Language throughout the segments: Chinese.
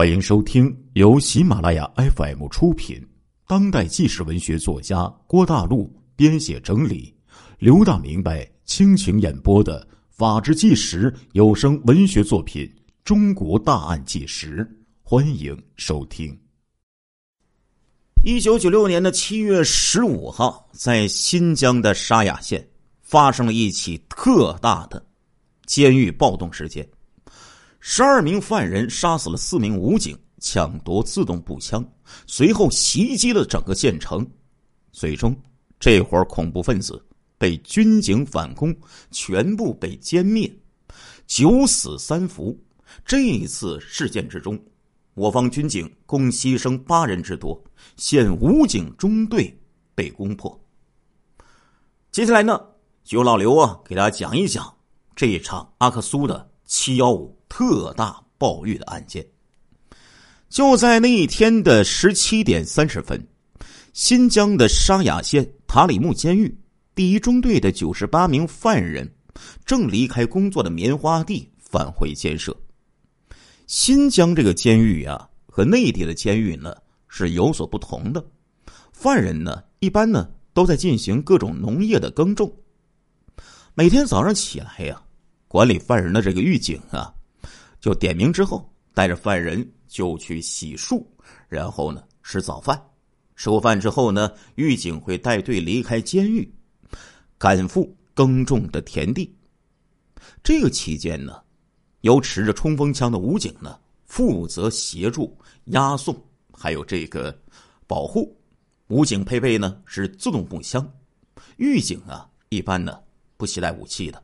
欢迎收听由喜马拉雅 FM 出品、当代纪实文学作家郭大陆编写整理、刘大明白倾情演播的《法制纪实》有声文学作品《中国大案纪实》，欢迎收听。一九九六年的七月十五号，在新疆的沙雅县发生了一起特大的监狱暴动事件。十二名犯人杀死了四名武警，抢夺自动步枪，随后袭击了整个县城。最终，这伙恐怖分子被军警反攻，全部被歼灭，九死三伏。这一次事件之中，我方军警共牺牲八人之多，现武警中队被攻破。接下来呢，就由老刘啊给大家讲一讲这一场阿克苏的七幺五。特大暴狱的案件，就在那一天的十七点三十分，新疆的沙雅县塔里木监狱第一中队的九十八名犯人正离开工作的棉花地返回监舍。新疆这个监狱呀，和内地的监狱呢是有所不同的，犯人呢一般呢都在进行各种农业的耕种。每天早上起来呀，管理犯人的这个狱警啊。就点名之后，带着犯人就去洗漱，然后呢吃早饭。吃过饭之后呢，狱警会带队离开监狱，赶赴耕种的田地。这个期间呢，由持着冲锋枪的武警呢负责协助押送，还有这个保护。武警配备呢是自动步枪，狱警啊一般呢不携带武器的。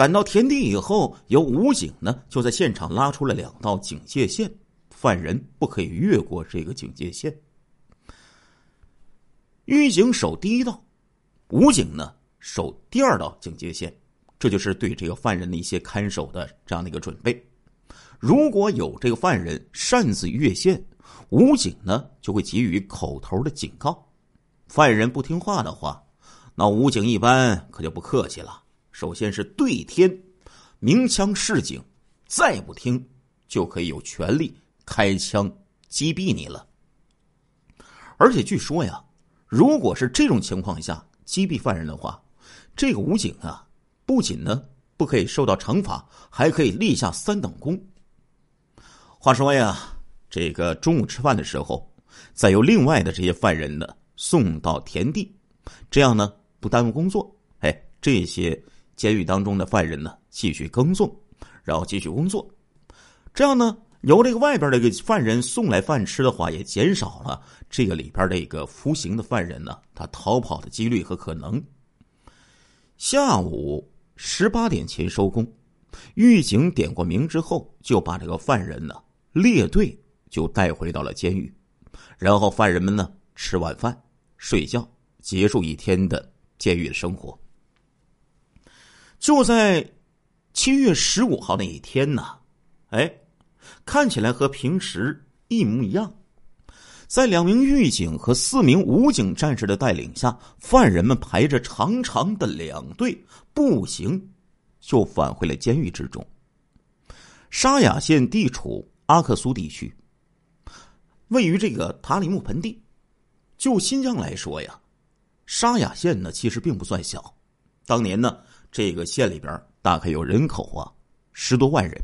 赶到田地以后，由武警呢就在现场拉出了两道警戒线，犯人不可以越过这个警戒线。狱警守第一道，武警呢守第二道警戒线，这就是对这个犯人的一些看守的这样的一个准备。如果有这个犯人擅自越线，武警呢就会给予口头的警告。犯人不听话的话，那武警一般可就不客气了。首先是对天鸣枪示警，再不听就可以有权利开枪击毙你了。而且据说呀，如果是这种情况下击毙犯人的话，这个武警啊，不仅呢不可以受到惩罚，还可以立下三等功。话说呀，这个中午吃饭的时候，再由另外的这些犯人呢送到田地，这样呢不耽误工作。哎，这些。监狱当中的犯人呢，继续耕种，然后继续工作，这样呢，由这个外边这个犯人送来饭吃的话，也减少了这个里边这个服刑的犯人呢，他逃跑的几率和可能。下午十八点前收工，狱警点过名之后，就把这个犯人呢列队就带回到了监狱，然后犯人们呢吃晚饭、睡觉，结束一天的监狱的生活。就在七月十五号那一天呢，哎，看起来和平时一模一样。在两名狱警和四名武警战士的带领下，犯人们排着长长的两队步行，就返回了监狱之中。沙雅县地处阿克苏地区，位于这个塔里木盆地。就新疆来说呀，沙雅县呢其实并不算小，当年呢。这个县里边大概有人口啊十多万人。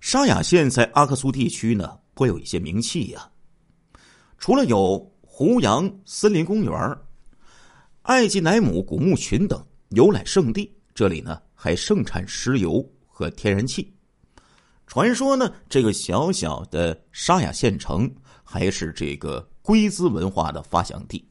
沙雅县在阿克苏地区呢颇有一些名气呀，除了有胡杨森林公园、艾吉乃姆古墓群等游览胜地，这里呢还盛产石油和天然气。传说呢，这个小小的沙雅县城还是这个龟兹文化的发祥地。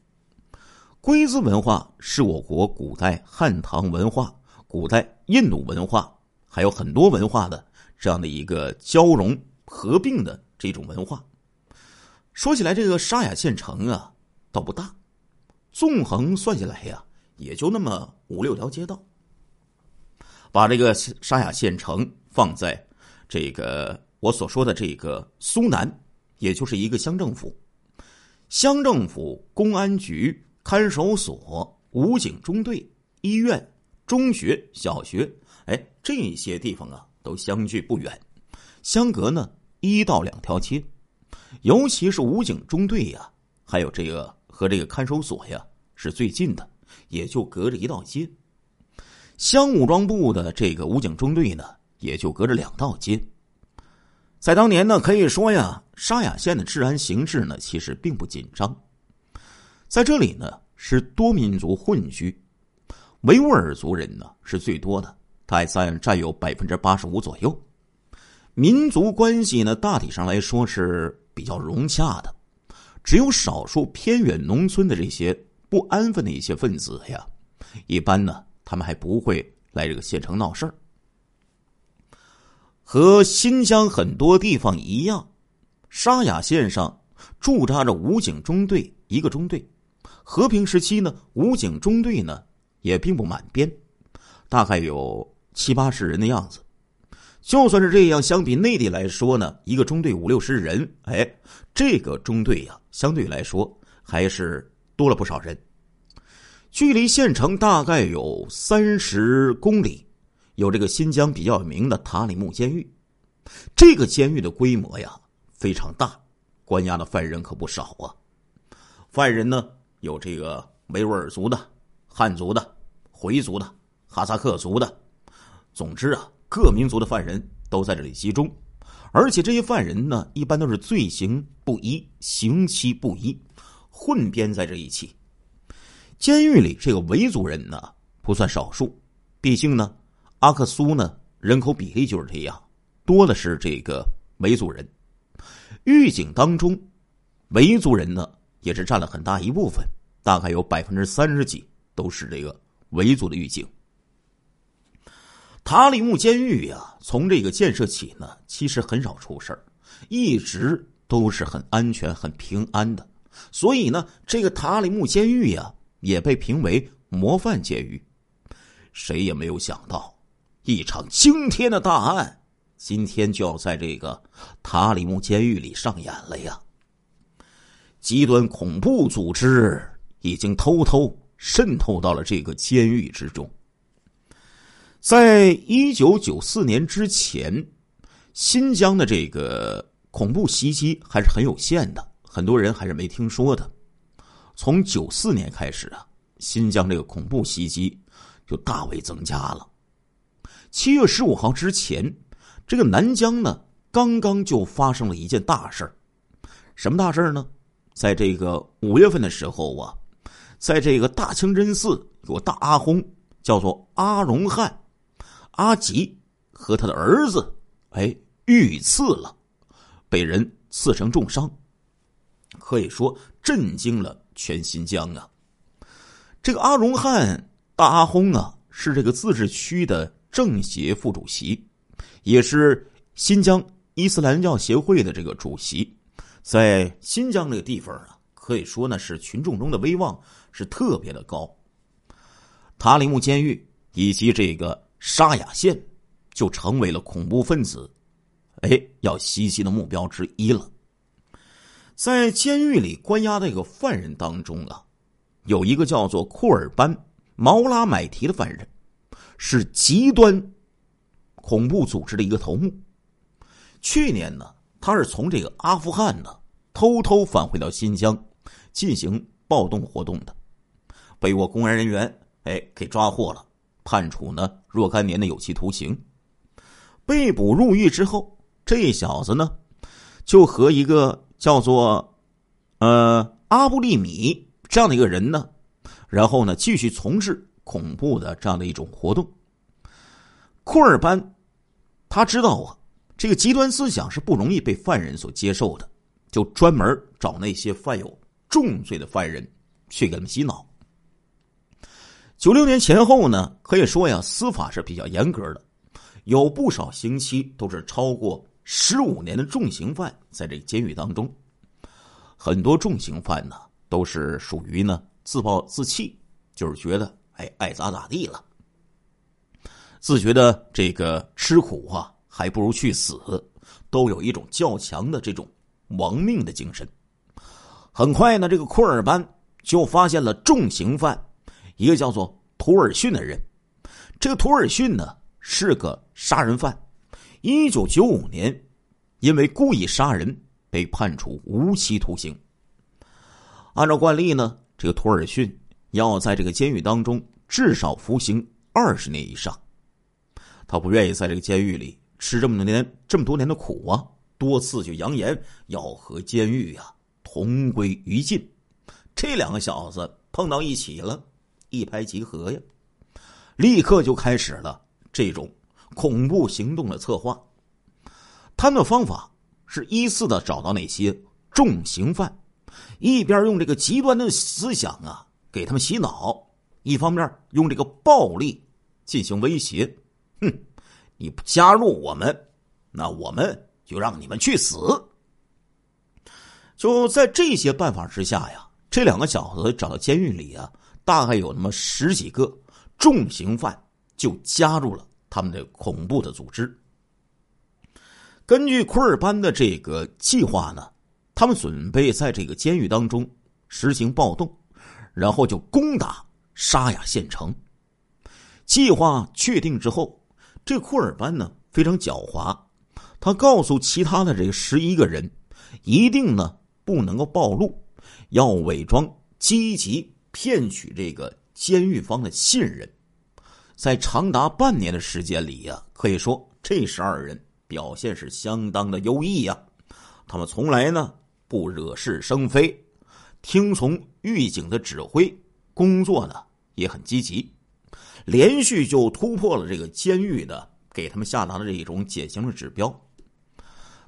龟兹文化是我国古代汉唐文化、古代印度文化，还有很多文化的这样的一个交融合并的这种文化。说起来，这个沙雅县城啊，倒不大，纵横算下来呀，也就那么五六条街道。把这个沙雅县城放在这个我所说的这个苏南，也就是一个乡政府，乡政府、公安局。看守所、武警中队、医院、中学、小学，哎，这些地方啊，都相距不远，相隔呢一到两条街，尤其是武警中队呀，还有这个和这个看守所呀是最近的，也就隔着一道街。乡武装部的这个武警中队呢，也就隔着两道街。在当年呢，可以说呀，沙雅县的治安形势呢，其实并不紧张。在这里呢，是多民族混居，维吾尔族人呢是最多的，大概占占有百分之八十五左右。民族关系呢，大体上来说是比较融洽的，只有少数偏远农村的这些不安分的一些分子呀，一般呢，他们还不会来这个县城闹事儿。和新疆很多地方一样，沙雅县上驻扎着武警中队一个中队。和平时期呢，武警中队呢也并不满编，大概有七八十人的样子。就算是这样，相比内地来说呢，一个中队五六十人，哎，这个中队呀，相对来说还是多了不少人。距离县城大概有三十公里。有这个新疆比较有名的塔里木监狱，这个监狱的规模呀非常大，关押的犯人可不少啊。犯人呢有这个维吾尔族的、汉族的、回族的、哈萨克族的，总之啊，各民族的犯人都在这里集中，而且这些犯人呢一般都是罪行不一、刑期不一，混编在这一起。监狱里这个维族人呢不算少数，毕竟呢。阿克苏呢，人口比例就是这样，多的是这个维族人。狱警当中，维族人呢也是占了很大一部分，大概有百分之三十几都是这个维族的狱警。塔里木监狱呀，从这个建设起呢，其实很少出事一直都是很安全、很平安的。所以呢，这个塔里木监狱呀，也被评为模范监狱。谁也没有想到。一场惊天的大案，今天就要在这个塔里木监狱里上演了呀！极端恐怖组织已经偷偷渗透到了这个监狱之中。在一九九四年之前，新疆的这个恐怖袭击还是很有限的，很多人还是没听说的。从九四年开始啊，新疆这个恐怖袭击就大为增加了。七月十五号之前，这个南疆呢，刚刚就发生了一件大事什么大事呢？在这个五月份的时候啊，在这个大清真寺有大阿訇，叫做阿荣汉，阿吉和他的儿子，哎，遇刺了，被人刺成重伤，可以说震惊了全新疆啊。这个阿荣汉大阿訇啊，是这个自治区的。政协副主席，也是新疆伊斯兰教协会的这个主席，在新疆这个地方啊，可以说呢是群众中的威望是特别的高。塔里木监狱以及这个沙雅县，就成为了恐怖分子，哎，要袭击的目标之一了。在监狱里关押的一个犯人当中啊，有一个叫做库尔班毛拉买提的犯人。是极端恐怖组织的一个头目。去年呢，他是从这个阿富汗呢偷偷返回到新疆，进行暴动活动的，被我公安人员哎给抓获了，判处呢若干年的有期徒刑。被捕入狱之后，这小子呢就和一个叫做呃阿布利米这样的一个人呢，然后呢继续从事。恐怖的这样的一种活动，库尔班他知道啊，这个极端思想是不容易被犯人所接受的，就专门找那些犯有重罪的犯人去给他们洗脑。九六年前后呢，可以说呀，司法是比较严格的，有不少刑期都是超过十五年的重刑犯在这监狱当中，很多重刑犯呢都是属于呢自暴自弃，就是觉得。哎，爱咋咋地了。自觉得这个吃苦啊，还不如去死，都有一种较强的这种亡命的精神。很快呢，这个库尔班就发现了重刑犯，一个叫做图尔逊的人。这个图尔逊呢是个杀人犯，一九九五年因为故意杀人被判处无期徒刑。按照惯例呢，这个图尔逊要在这个监狱当中至少服刑二十年以上。他不愿意在这个监狱里吃这么多年这么多年的苦啊，多次就扬言要和监狱呀同归于尽。这两个小子碰到一起了，一拍即合呀，立刻就开始了这种恐怖行动的策划。他们的方法是依次的找到那些重刑犯，一边用这个极端的思想啊给他们洗脑，一方面用这个暴力进行威胁。哼，你不加入我们，那我们就让你们去死。就在这些办法之下呀。这两个小子找到监狱里啊，大概有那么十几个重刑犯，就加入了他们的恐怖的组织。根据库尔班的这个计划呢，他们准备在这个监狱当中实行暴动，然后就攻打沙雅县城。计划确定之后，这库尔班呢非常狡猾，他告诉其他的这十一个人，一定呢不能够暴露。要伪装积极骗取这个监狱方的信任，在长达半年的时间里呀，可以说这十二人表现是相当的优异呀。他们从来呢不惹是生非，听从狱警的指挥，工作呢也很积极，连续就突破了这个监狱的给他们下达的这一种减刑的指标。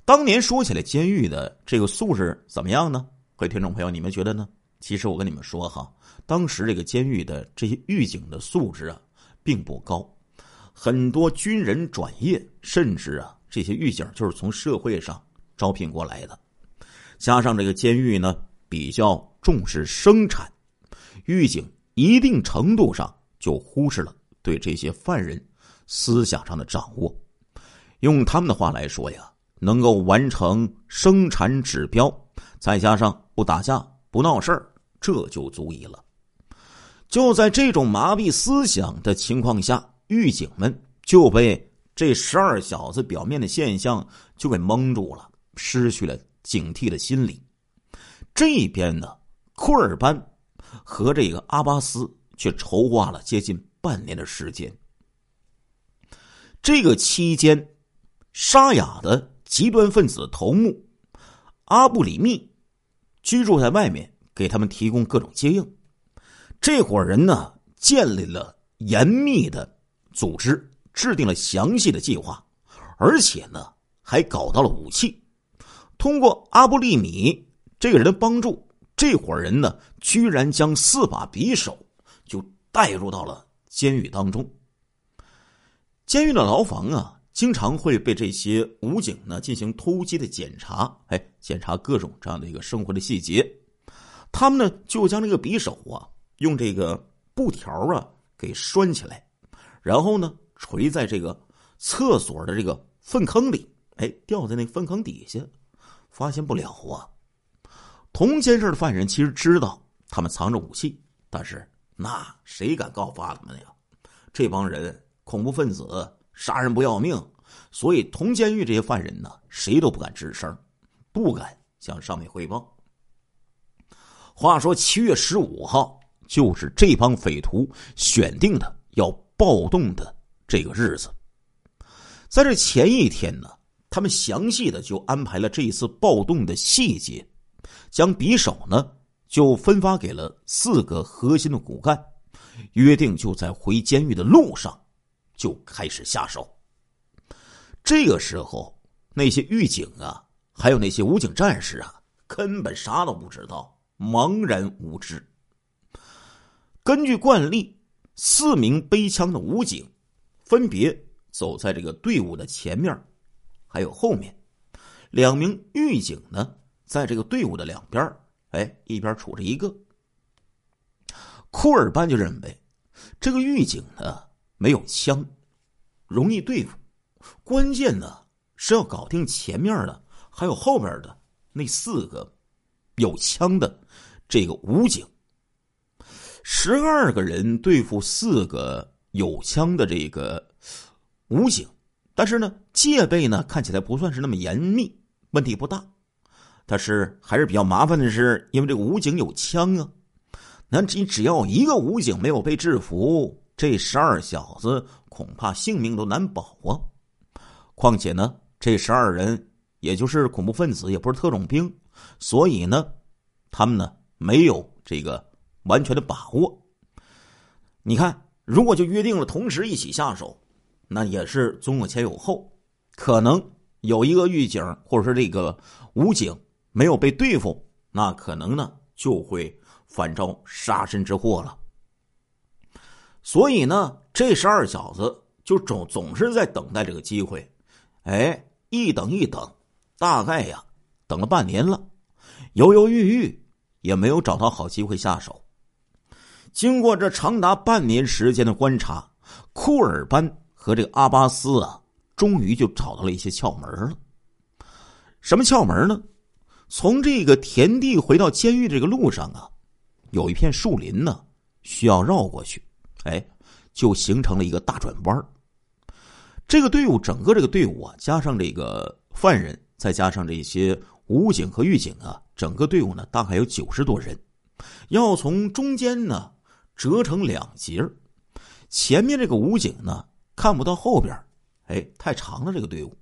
当年说起来，监狱的这个素质怎么样呢？各位听众朋友，你们觉得呢？其实我跟你们说哈，当时这个监狱的这些狱警的素质啊，并不高，很多军人转业，甚至啊，这些狱警就是从社会上招聘过来的。加上这个监狱呢，比较重视生产，狱警一定程度上就忽视了对这些犯人思想上的掌握。用他们的话来说呀，能够完成生产指标，再加上。不打架不闹事儿，这就足以了。就在这种麻痹思想的情况下，狱警们就被这十二小子表面的现象就给蒙住了，失去了警惕的心理。这边呢，库尔班和这个阿巴斯却筹划了接近半年的时间。这个期间，沙哑的极端分子头目阿布里密。居住在外面，给他们提供各种接应。这伙人呢，建立了严密的组织，制定了详细的计划，而且呢，还搞到了武器。通过阿布利米这个人的帮助，这伙人呢，居然将四把匕首就带入到了监狱当中。监狱的牢房啊。经常会被这些武警呢进行突击的检查，哎，检查各种这样的一个生活的细节。他们呢就将这个匕首啊用这个布条啊给拴起来，然后呢垂在这个厕所的这个粪坑里，哎，掉在那粪坑底下，发现不了啊。同监室的犯人其实知道他们藏着武器，但是那谁敢告发他们呀？这帮人恐怖分子。杀人不要命，所以同监狱这些犯人呢，谁都不敢吱声，不敢向上面汇报。话说七月十五号，就是这帮匪徒选定的要暴动的这个日子。在这前一天呢，他们详细的就安排了这一次暴动的细节，将匕首呢就分发给了四个核心的骨干，约定就在回监狱的路上。就开始下手。这个时候，那些狱警啊，还有那些武警战士啊，根本啥都不知道，茫然无知。根据惯例，四名背枪的武警分别走在这个队伍的前面，还有后面。两名狱警呢，在这个队伍的两边，哎，一边杵着一个。库尔班就认为，这个狱警呢。没有枪，容易对付。关键呢是要搞定前面的，还有后边的那四个有枪的这个武警。十二个人对付四个有枪的这个武警，但是呢戒备呢看起来不算是那么严密。问题不大。但是还是比较麻烦的是，因为这个武警有枪啊。那你只要一个武警没有被制服，这十二小子恐怕性命都难保啊。况且呢，这十二人也就是恐怖分子，也不是特种兵，所以呢，他们呢没有这个完全的把握。你看，如果就约定了同时一起下手，那也是总有前有后，可能有一个狱警或者说这个武警。没有被对付，那可能呢就会反招杀身之祸了。所以呢，这十二小子就总总是在等待这个机会，哎，一等一等，大概呀等了半年了，犹犹豫豫也没有找到好机会下手。经过这长达半年时间的观察，库尔班和这个阿巴斯啊，终于就找到了一些窍门了。什么窍门呢？从这个田地回到监狱这个路上啊，有一片树林呢，需要绕过去，哎，就形成了一个大转弯这个队伍，整个这个队伍啊，加上这个犯人，再加上这些武警和狱警啊，整个队伍呢，大概有九十多人，要从中间呢折成两截前面这个武警呢看不到后边哎，太长了这个队伍，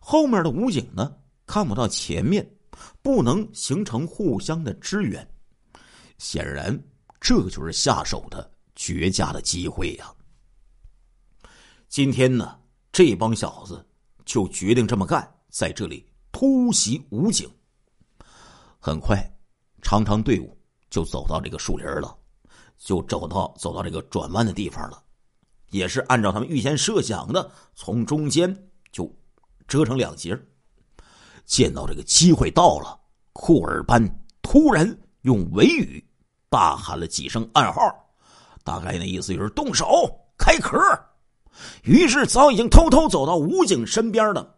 后面的武警呢看不到前面。不能形成互相的支援，显然这就是下手的绝佳的机会呀。今天呢，这帮小子就决定这么干，在这里突袭武警。很快，长长队伍就走到这个树林了，就走到走到这个转弯的地方了，也是按照他们预先设想的，从中间就折成两截见到这个机会到了，库尔班突然用维语大喊了几声暗号，大概那意思就是动手开壳。于是，早已经偷偷走到武警身边的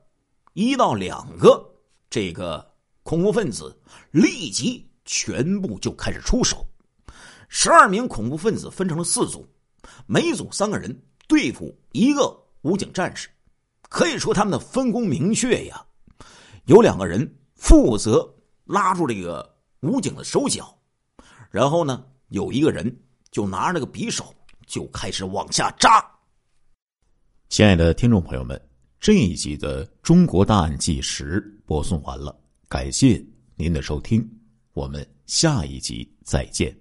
一到两个这个恐怖分子，立即全部就开始出手。十二名恐怖分子分成了四组，每组三个人对付一个武警战士，可以说他们的分工明确呀。有两个人负责拉住这个武警的手脚，然后呢，有一个人就拿着那个匕首就开始往下扎。亲爱的听众朋友们，这一集的《中国大案纪实》播送完了，感谢您的收听，我们下一集再见。